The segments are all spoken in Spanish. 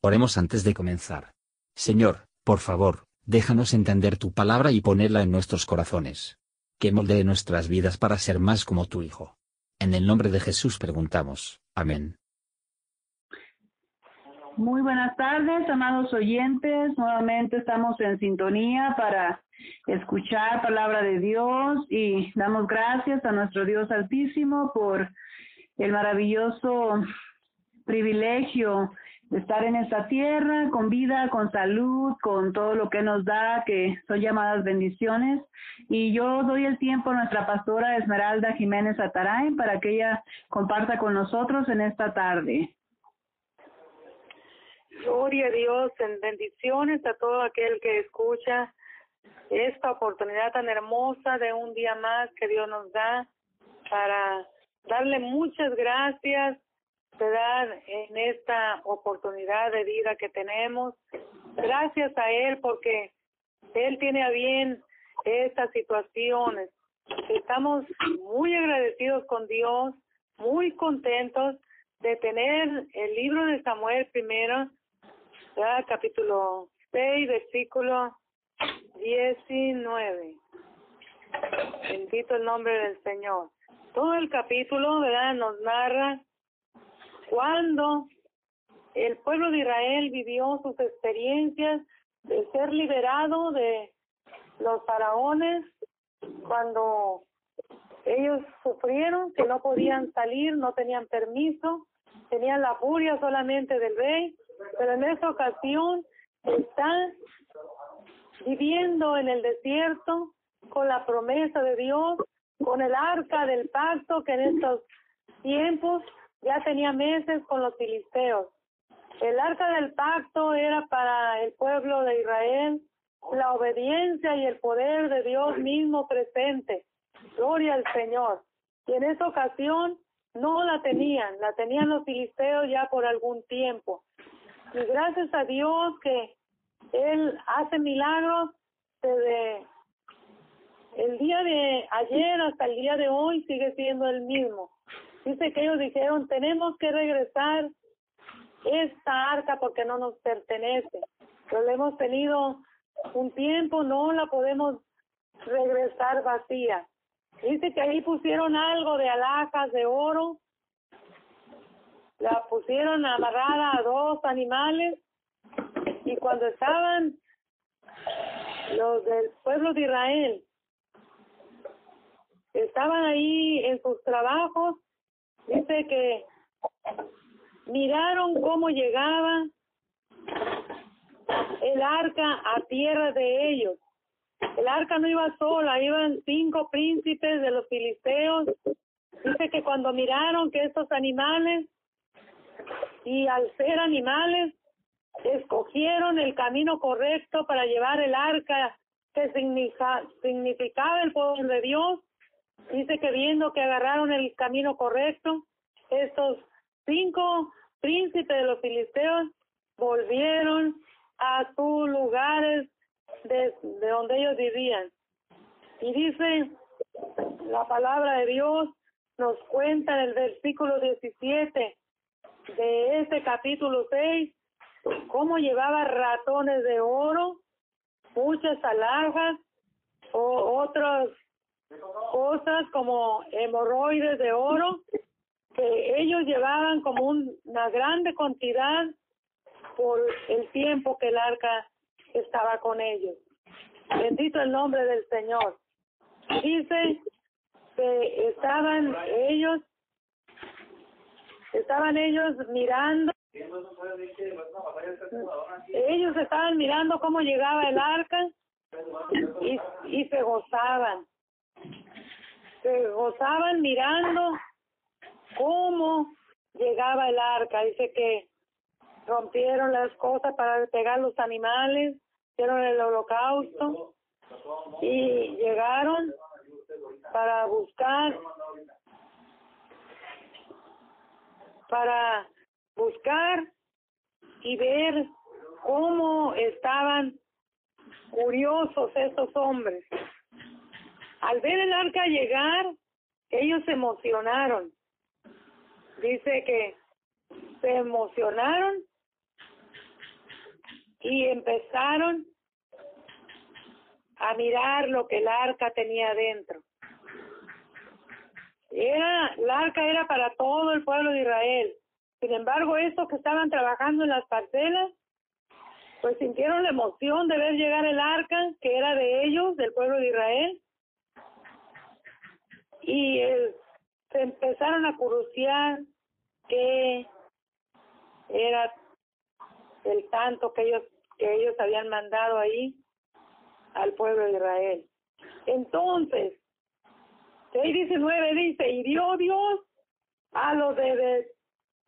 Oremos antes de comenzar. Señor, por favor, déjanos entender tu palabra y ponerla en nuestros corazones. Que moldee nuestras vidas para ser más como tu Hijo. En el nombre de Jesús preguntamos. Amén. Muy buenas tardes, amados oyentes. Nuevamente estamos en sintonía para escuchar palabra de Dios y damos gracias a nuestro Dios Altísimo por el maravilloso privilegio de estar en esta tierra con vida, con salud, con todo lo que nos da, que son llamadas bendiciones. Y yo doy el tiempo a nuestra pastora Esmeralda Jiménez Atarain para que ella comparta con nosotros en esta tarde. Gloria a Dios, en bendiciones a todo aquel que escucha esta oportunidad tan hermosa de un día más que Dios nos da para darle muchas gracias, en esta oportunidad de vida que tenemos. Gracias a Él porque Él tiene a bien estas situaciones. Estamos muy agradecidos con Dios, muy contentos de tener el libro de Samuel primero, capítulo 6, versículo 19. Bendito el nombre del Señor. Todo el capítulo, ¿verdad? Nos narra cuando el pueblo de Israel vivió sus experiencias de ser liberado de los faraones, cuando ellos sufrieron que no podían salir, no tenían permiso, tenían la furia solamente del rey, pero en esta ocasión están viviendo en el desierto con la promesa de Dios, con el arca del pacto que en estos tiempos ya tenía meses con los filisteos. El arca del pacto era para el pueblo de Israel la obediencia y el poder de Dios mismo presente. Gloria al Señor. Y en esa ocasión no la tenían, la tenían los filisteos ya por algún tiempo. Y gracias a Dios que Él hace milagros desde el día de ayer hasta el día de hoy sigue siendo el mismo. Dice que ellos dijeron, tenemos que regresar esta arca porque no nos pertenece. Pero la hemos tenido un tiempo, no la podemos regresar vacía. Dice que ahí pusieron algo de alhajas de oro, la pusieron amarrada a dos animales y cuando estaban los del pueblo de Israel, estaban ahí en sus trabajos, Dice que miraron cómo llegaba el arca a tierra de ellos. El arca no iba sola, iban cinco príncipes de los filisteos. Dice que cuando miraron que estos animales, y al ser animales, escogieron el camino correcto para llevar el arca que significaba el poder de Dios, Dice que viendo que agarraron el camino correcto, estos cinco príncipes de los filisteos volvieron a sus lugares de, de donde ellos vivían. Y dice la palabra de Dios, nos cuenta en el versículo 17 de este capítulo 6, cómo llevaba ratones de oro, muchas alhajas o otros cosas como hemorroides de oro que ellos llevaban como una grande cantidad por el tiempo que el arca estaba con ellos. Bendito el nombre del Señor. Dice que estaban ellos, estaban ellos mirando, ellos estaban mirando cómo llegaba el arca y, y se gozaban se gozaban mirando cómo llegaba el arca. Dice que rompieron las cosas para pegar los animales, hicieron el holocausto y llegaron para buscar para buscar y ver cómo estaban curiosos esos hombres al ver el arca llegar, ellos se emocionaron. Dice que se emocionaron y empezaron a mirar lo que el arca tenía dentro. Era, el arca era para todo el pueblo de Israel. Sin embargo, estos que estaban trabajando en las parcelas, pues sintieron la emoción de ver llegar el arca, que era de ellos, del pueblo de Israel, y se empezaron a cruciar que era el tanto que ellos que ellos habían mandado ahí al pueblo de Israel. Entonces, 6.19 dice, y dio Dios a los de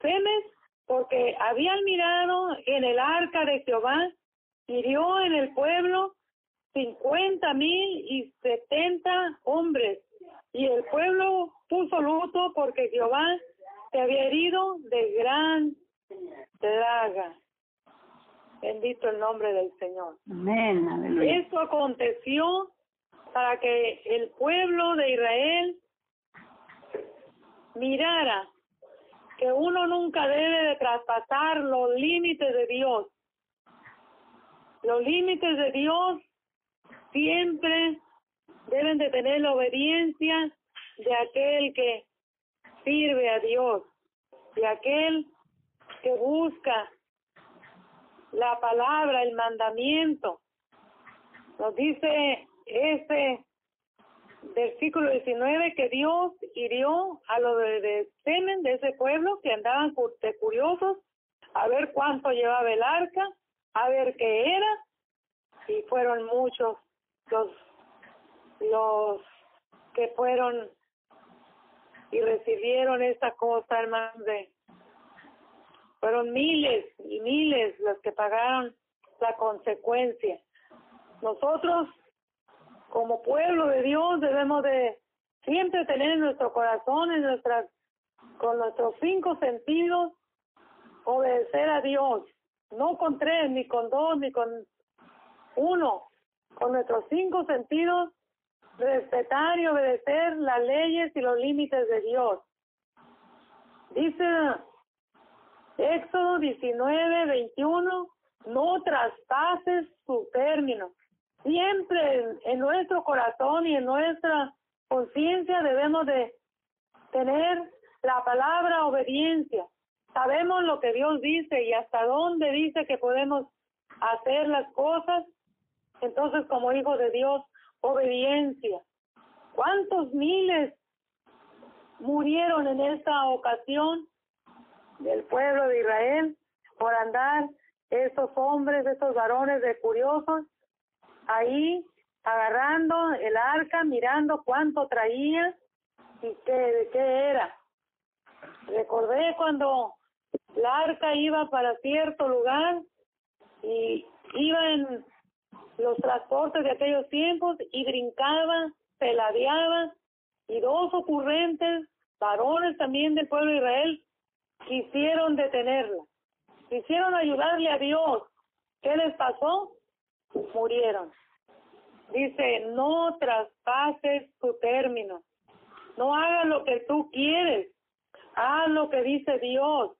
Semes porque habían mirado en el arca de Jehová, hirió en el pueblo cincuenta mil y setenta hombres, y el pueblo puso luto porque Jehová se había herido de gran draga. Bendito el nombre del Señor. Amén. Esto aconteció para que el pueblo de Israel mirara que uno nunca debe de traspasar los límites de Dios. Los límites de Dios siempre deben de tener la obediencia de aquel que sirve a Dios, de aquel que busca la palabra, el mandamiento. Nos dice este versículo 19 que Dios hirió a los de, de Semen, de ese pueblo, que andaban de curiosos a ver cuánto llevaba el arca, a ver qué era, y fueron muchos los, los que fueron y recibieron esta cosa, hermanos, de fueron miles y miles los que pagaron la consecuencia. Nosotros, como pueblo de Dios, debemos de siempre tener en nuestro corazón, en nuestras, con nuestros cinco sentidos, obedecer a Dios, no con tres, ni con dos, ni con uno, con nuestros cinco sentidos, respetar y obedecer las leyes y los límites de Dios. Dice Éxodo 19, 21, no traspases su término. Siempre en, nuestro corazón y en nuestra conciencia debemos de tener la palabra obediencia. Sabemos lo que Dios dice y hasta dónde dice que podemos hacer las cosas. Entonces, como hijo de Dios, obediencia. ¿Cuántos miles murieron en esta ocasión del pueblo de Israel por andar esos hombres, esos varones de curiosos, ahí agarrando el arca, mirando cuánto traía y qué, qué era. Recordé cuando el arca iba para cierto lugar y iba en los transportes de aquellos tiempos y brincaba, peladeaba y dos ocurrentes varones también del pueblo de Israel quisieron detenerla, quisieron ayudarle a Dios. ¿Qué les pasó? Murieron. Dice, no traspases tu término, no hagas lo que tú quieres, haz lo que dice Dios.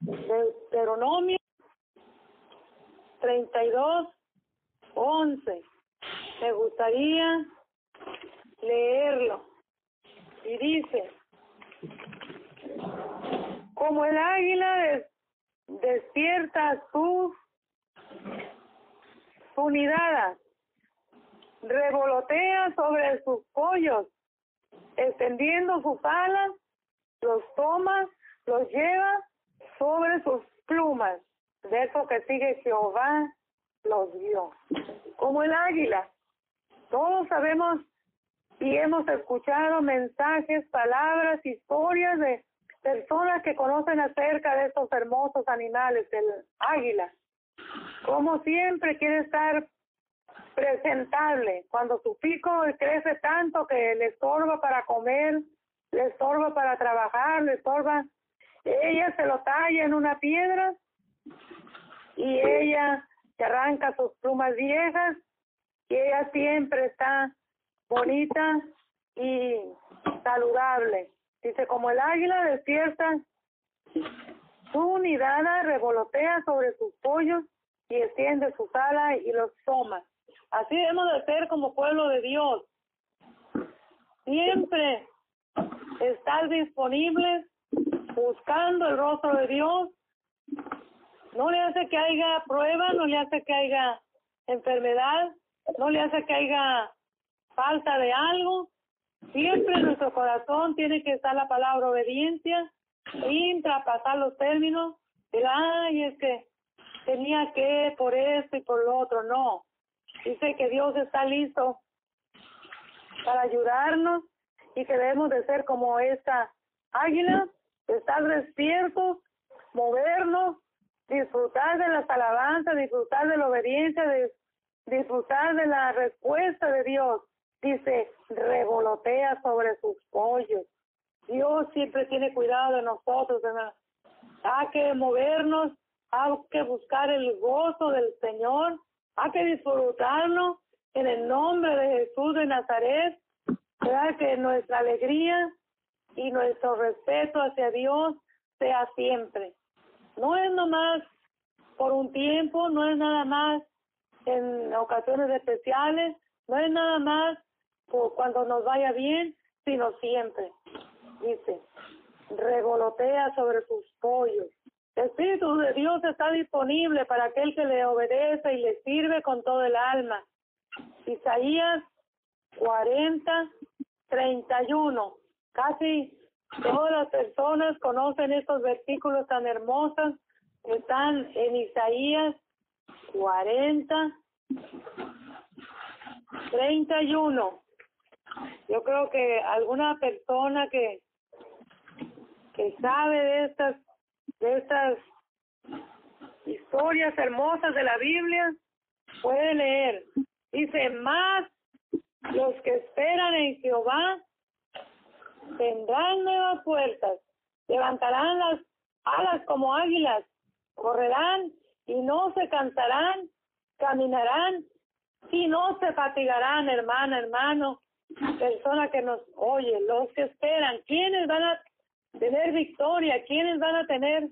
Deuteronomio 32, 11. Me gustaría leerlo. Y dice, como el águila despierta sus unidades, revolotea sobre sus pollos, extendiendo sus alas, los toma, los lleva sobre sus plumas. De eso que sigue Jehová los vio. Como el águila. Todos sabemos y hemos escuchado mensajes, palabras, historias de personas que conocen acerca de estos hermosos animales, el águila. Como siempre quiere estar presentable, cuando su pico crece tanto que le estorba para comer, le estorba para trabajar, le estorba, ella se lo talla en una piedra y ella se arranca sus plumas viejas y ella siempre está bonita y saludable. Dice, como el águila despierta, su unidad revolotea sobre sus pollos, y extiende sus alas y los toma. Así debemos de ser como pueblo de Dios. Siempre estar disponibles buscando el rostro de Dios. No le hace que haya prueba, no le hace que haya enfermedad, no le hace que haya falta de algo. Siempre en nuestro corazón tiene que estar la palabra obediencia, sin traspasar los términos. De, ay, es que tenía que por esto y por lo otro. No. Dice que Dios está listo para ayudarnos y que debemos de ser como esta águila, estar despiertos, movernos, disfrutar de las alabanzas, disfrutar de la obediencia, de, disfrutar de la respuesta de Dios. Dice, revolotea sobre sus pollos. Dios siempre tiene cuidado de nosotros, ¿verdad? Hay que movernos, hay que buscar el gozo del Señor, hay que disfrutarnos en el nombre de Jesús de Nazaret, ¿verdad? Que nuestra alegría y nuestro respeto hacia Dios sea siempre. No es nomás por un tiempo, no es nada más en ocasiones especiales, no es nada más por cuando nos vaya bien, sino siempre. Dice, revolotea sobre sus pollos. El Espíritu de Dios está disponible para aquel que le obedece y le sirve con todo el alma. Isaías 40, 31. Casi todas las personas conocen estos versículos tan hermosos están en Isaías 40, 31. Yo creo que alguna persona que que sabe de estas de estas historias hermosas de la Biblia puede leer. Dice, más los que esperan en Jehová tendrán nuevas puertas, levantarán las alas como águilas, correrán y no se cansarán, caminarán y no se fatigarán, hermana, hermano, persona que nos oye, los que esperan, ¿quiénes van a tener victoria? ¿Quiénes van a tener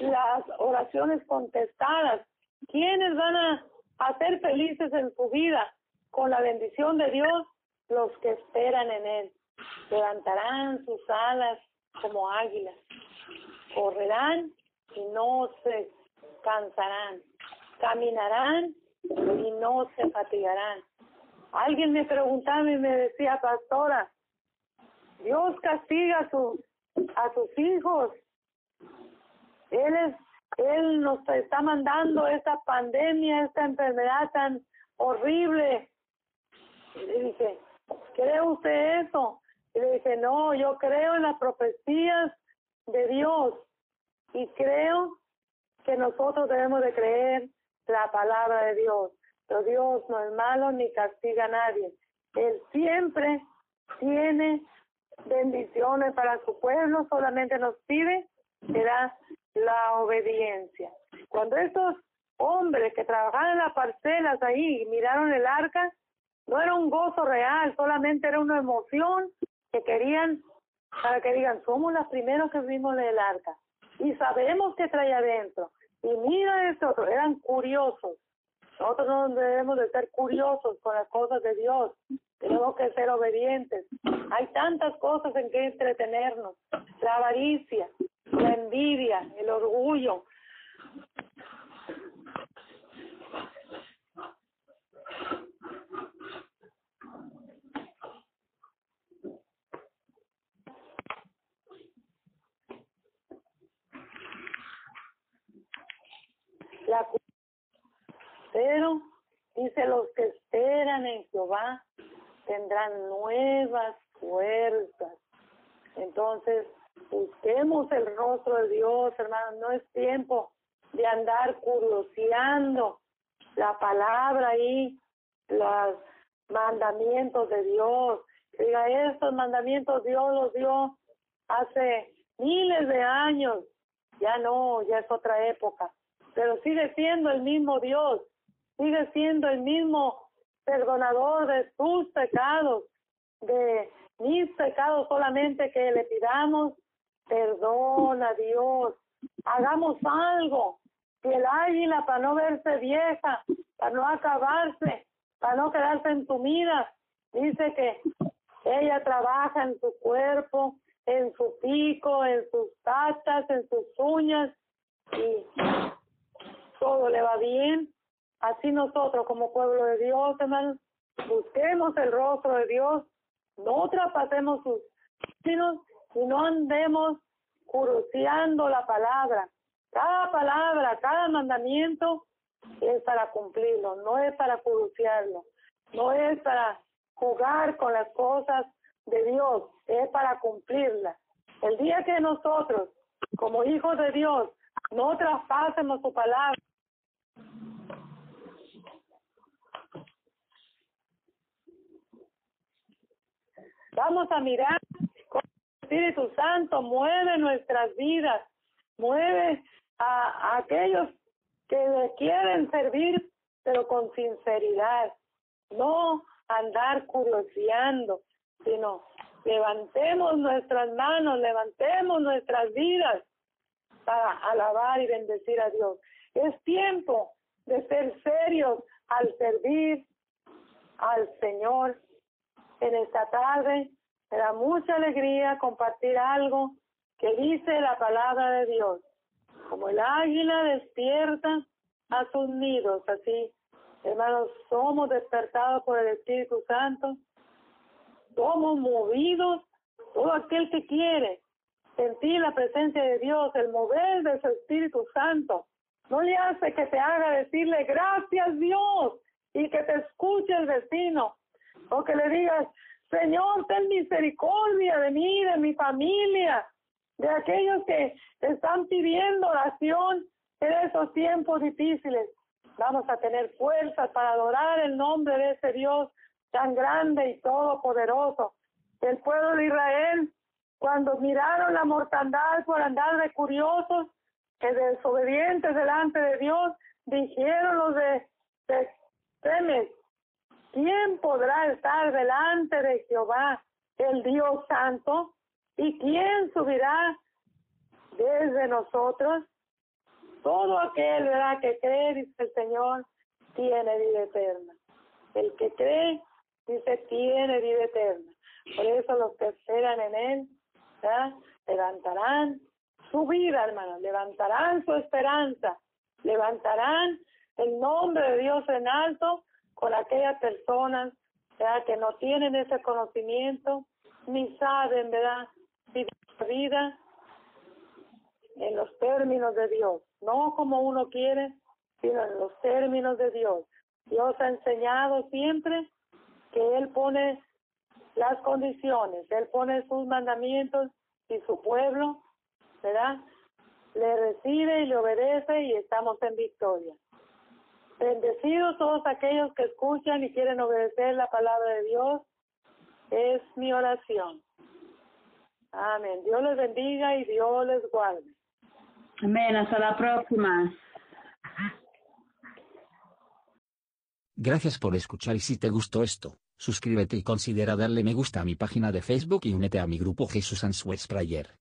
las oraciones contestadas? ¿Quiénes van a, ser felices en su vida con la bendición de Dios? Los que esperan en Él levantarán sus alas como águilas, correrán y no se cansarán, caminarán y no se fatigarán. Alguien me preguntaba y me decía, pastora, Dios castiga a sus, a sus hijos. Él es, Él nos está mandando esta pandemia, esta enfermedad tan horrible. Y le dije, ¿cree usted eso? Y le dije, no, yo creo en las profecías de Dios y creo que nosotros debemos de creer la palabra de Dios. Pero Dios no es malo ni castiga a nadie. Él siempre tiene bendiciones para su pueblo, solamente nos pide será la obediencia. Cuando estos hombres que trabajaban en las parcelas ahí miraron el arca, no era un gozo real, solamente era una emoción que querían para que digan, somos los primeros que vimos el arca y sabemos que trae adentro. Y mira esto, eran curiosos. Nosotros no debemos de ser curiosos con las cosas de Dios. Tenemos que ser obedientes. Hay tantas cosas en que entretenernos. La avaricia, la envidia, el orgullo, la pero dice los que esperan en Jehová tendrán nuevas fuerzas. Entonces, busquemos el rostro de Dios, hermanos, no es tiempo de andar curioseando la palabra ahí, los mandamientos de Dios. Diga, estos mandamientos Dios los dio hace miles de años. Ya no, ya es otra época pero sigue siendo el mismo Dios, sigue siendo el mismo perdonador de tus pecados, de mis pecados solamente que le pidamos perdón a Dios, hagamos algo, Y el águila, para no verse vieja, para no acabarse, para no quedarse entumida, dice que ella trabaja en su cuerpo, en su pico, en sus patas, en sus uñas y todo le va bien. Así nosotros como pueblo de Dios, hermanos, busquemos el rostro de Dios, no traspasemos sus sino y no andemos curuciando la palabra. Cada palabra, cada mandamiento es para cumplirlo, no es para curuciarlo, no es para jugar con las cosas de Dios, es para cumplirla. El día que nosotros, como hijos de Dios, no traspasemos su palabra, vamos a mirar cómo el Espíritu Santo mueve nuestras vidas, mueve a, aquellos que le quieren servir, pero con sinceridad, no andar curioseando, sino levantemos nuestras manos, levantemos nuestras vidas para alabar y bendecir a Dios. Es tiempo de ser serios al servir al Señor. En esta tarde me mucha alegría compartir algo que dice la palabra de Dios. Como el águila despierta a sus nidos, así, hermanos, somos despertados por el Espíritu Santo somos movidos, todo aquel que quiere sentir la presencia de Dios, el mover de su Espíritu Santo, no le hace que te haga decirle gracias Dios y que te escuche el vecino, o que le digas, Señor, ten misericordia de mí, de mi familia, de aquellos que están pidiendo oración en esos tiempos difíciles. Vamos a tener fuerzas para adorar el nombre de ese Dios tan grande y todopoderoso. El pueblo de Israel, cuando miraron la mortandad por andar de curiosos, que desobedientes delante de Dios, dijeron los de, de ¿quién podrá estar delante de Jehová, el Dios Santo? ¿Y quién subirá desde nosotros? Todo aquel ¿verdad? que cree, dice el Señor, tiene vida eterna. El que cree dice, tiene vida eterna. Por eso los que esperan en Él, levantarán su vida, hermano, levantarán su esperanza, levantarán el nombre de Dios en alto con aquellas personas que no tienen ese conocimiento ni saben, ¿verdad?, vivir la vida en los términos de Dios, no como uno quiere, sino en los términos de Dios. Dios ha enseñado siempre que Él pone las condiciones, Él pone sus mandamientos y su pueblo, ¿verdad? Le recibe y le obedece y estamos en victoria. Bendecidos todos aquellos que escuchan y quieren obedecer la palabra de Dios, es mi oración. Amén. Dios les bendiga y Dios les guarde. Amén. Hasta la próxima. Gracias por escuchar y si te gustó esto, suscríbete y considera darle me gusta a mi página de Facebook y únete a mi grupo Jesús Answers Prayer.